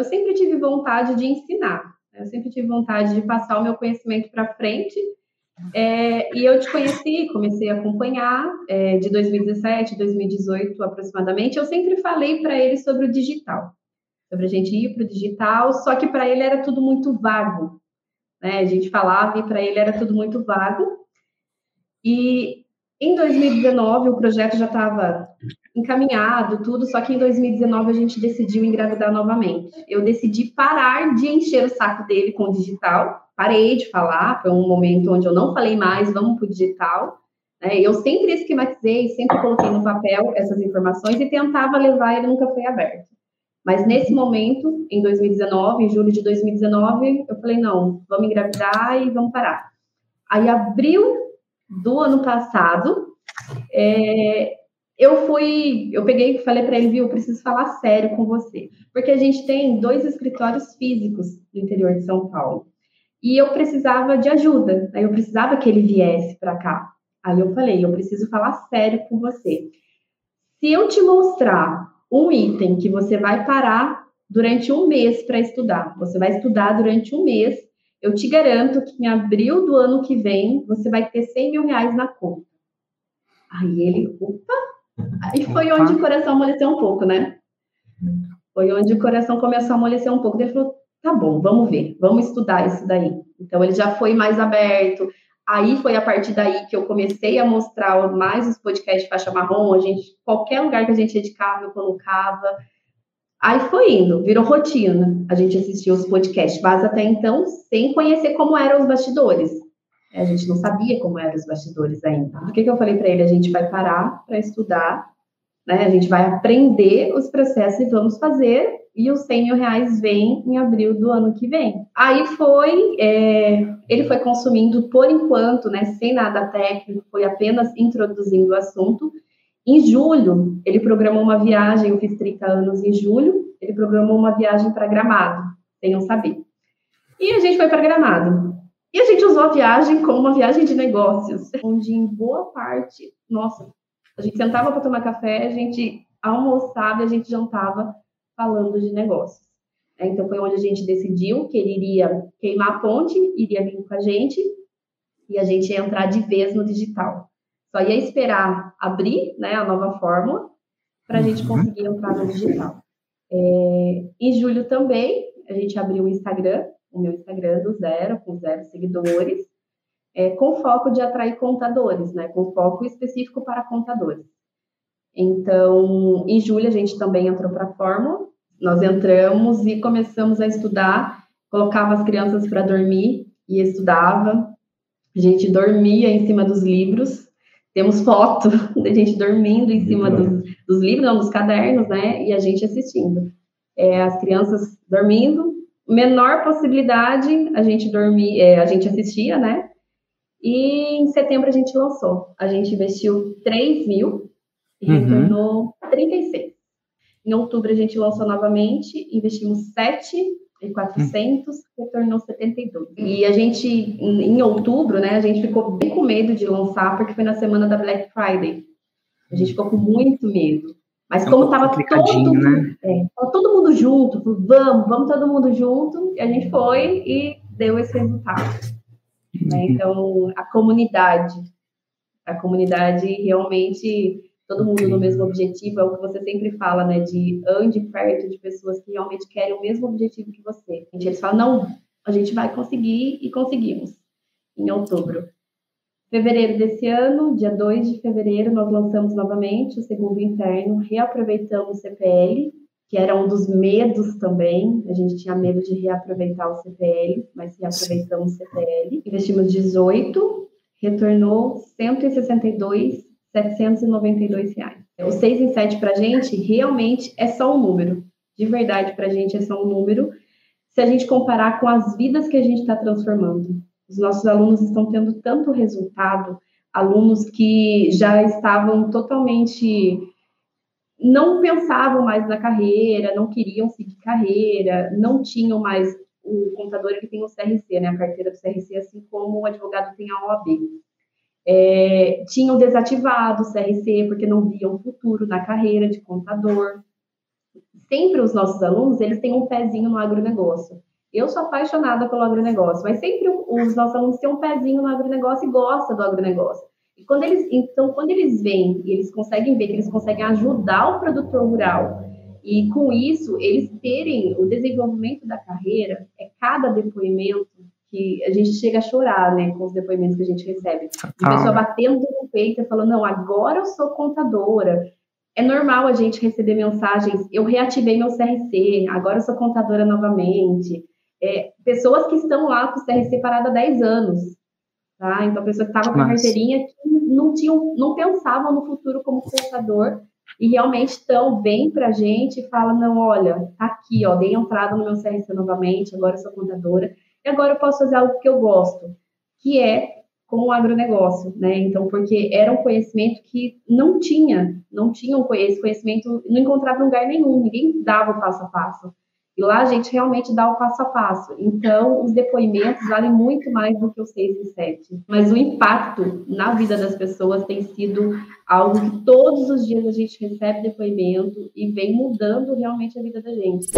eu sempre tive vontade de ensinar, né? eu sempre tive vontade de passar o meu conhecimento para frente. É, e eu te conheci, comecei a acompanhar é, de 2017, 2018 aproximadamente. Eu sempre falei para ele sobre o digital, sobre a gente ir para o digital, só que para ele era tudo muito vago. Né? A gente falava e para ele era tudo muito vago. E em 2019 o projeto já estava encaminhado, tudo, só que em 2019 a gente decidiu engravidar novamente. Eu decidi parar de encher o saco dele com o digital, parei de falar, foi um momento onde eu não falei mais, vamos para o digital. Né? Eu sempre esquematizei, sempre coloquei no papel essas informações e tentava levar, ele nunca foi aberto. Mas nesse momento, em 2019, em julho de 2019, eu falei, não, vamos engravidar e vamos parar. Aí, abril do ano passado, é, eu fui, eu peguei e falei para ele, viu, eu preciso falar sério com você, porque a gente tem dois escritórios físicos no interior de São Paulo. E eu precisava de ajuda, né? eu precisava que ele viesse para cá. Aí eu falei, eu preciso falar sério com você. Se eu te mostrar um item que você vai parar durante um mês para estudar, você vai estudar durante um mês, eu te garanto que em abril do ano que vem você vai ter 100 mil reais na conta. Aí ele, opa, Aí foi onde o coração amoleceu um pouco, né? Foi onde o coração começou a amolecer um pouco. Ele falou: tá bom, vamos ver, vamos estudar isso daí. Então ele já foi mais aberto. Aí foi a partir daí que eu comecei a mostrar mais os podcasts de faixa marrom. A gente, qualquer lugar que a gente editava, eu colocava. Aí foi indo, virou rotina. A gente assistia os podcasts, mas até então sem conhecer como eram os bastidores. A gente não sabia como eram os bastidores ainda. Por que, que eu falei para ele? A gente vai parar para estudar, né? A gente vai aprender os processos e vamos fazer. E os 100 mil reais vem em abril do ano que vem. Aí foi, é, ele foi consumindo por enquanto, né? Sem nada técnico, foi apenas introduzindo o assunto. Em julho, ele programou uma viagem, eu fiz 30 anos em julho, ele programou uma viagem para Gramado, eu saber. E a gente foi para Gramado. E a gente usou a viagem como uma viagem de negócios, onde em boa parte, nossa, a gente sentava para tomar café, a gente almoçava e a gente jantava falando de negócios. É, então foi onde a gente decidiu que ele iria queimar a ponte, iria vir com a gente e a gente ia entrar de vez no digital. Só ia esperar abrir né, a nova fórmula para a gente uhum. conseguir entrar no digital. É, em julho também, a gente abriu o Instagram, o meu Instagram do zero, com zero seguidores, é, com foco de atrair contadores, né? Com foco específico para contadores. Então, em julho a gente também entrou para a Fórmula, nós entramos e começamos a estudar, colocava as crianças para dormir e estudava. A gente dormia em cima dos livros, temos foto da gente dormindo em cima dos, dos livros, não, dos cadernos, né? E a gente assistindo. É, as crianças dormindo, menor possibilidade a gente dormir, é, a gente assistia, né? E em setembro a gente lançou. A gente investiu 3 mil e uhum. retornou 36. Em outubro a gente lançou novamente, investimos 7 e 400, uhum. retornou 72. E a gente, em, outubro, né, a gente ficou bem com medo de lançar, porque foi na semana da Black Friday. A gente ficou com muito medo. Mas é como estava todo, né? é, todo mundo junto, vamos, vamos todo mundo junto, e a gente foi e deu esse resultado. Né? Uhum. Então, a comunidade, a comunidade realmente, todo mundo no mesmo objetivo, é o que você sempre fala, né? De ande perto de pessoas que realmente querem o mesmo objetivo que você. Eles falam, não, a gente vai conseguir e conseguimos em outubro. Fevereiro desse ano, dia 2 de fevereiro, nós lançamos novamente o segundo interno, reaproveitamos o CPL, que era um dos medos também. A gente tinha medo de reaproveitar o CPL, mas reaproveitamos o CPL. Investimos 18, retornou 162, 792 reais. O 6 em 7 para a gente realmente é só um número. De verdade, para a gente é só um número. Se a gente comparar com as vidas que a gente está transformando. Os nossos alunos estão tendo tanto resultado, alunos que já estavam totalmente não pensavam mais na carreira, não queriam seguir carreira, não tinham mais o contador ele tem o CRC, né, a carteira do CRC, assim como o advogado tem a OAB. É, tinham desativado o CRC porque não viam futuro na carreira de contador. sempre os nossos alunos, eles têm um pezinho no agronegócio. Eu sou apaixonada pelo agronegócio, mas sempre os nossos alunos têm um pezinho no agronegócio e gostam do agronegócio. E quando eles, então, quando eles vêm e eles conseguem ver que eles conseguem ajudar o produtor rural e com isso eles terem o desenvolvimento da carreira, é cada depoimento que a gente chega a chorar, né, com os depoimentos que a gente recebe. A pessoa batendo no peito e falando, não, agora eu sou contadora. É normal a gente receber mensagens, eu reativei meu CRC, agora eu sou contadora novamente. É, pessoas que estão lá com o CRC parado há 10 anos, tá? Então, pessoa que estava com a carteirinha que não, tinham, não pensavam no futuro como contador e realmente estão, vem para a gente e falam, não, olha, tá aqui, ó, dei entrada no meu CRC novamente, agora eu sou contadora. E agora eu posso fazer algo que eu gosto, que é com o agronegócio, né? Então, porque era um conhecimento que não tinha, não tinha esse conhecimento, não encontrava lugar nenhum, ninguém dava o passo a passo. E lá a gente realmente dá o passo a passo. Então, os depoimentos valem muito mais do que os seis e sete. Mas o impacto na vida das pessoas tem sido algo que todos os dias a gente recebe depoimento e vem mudando realmente a vida da gente.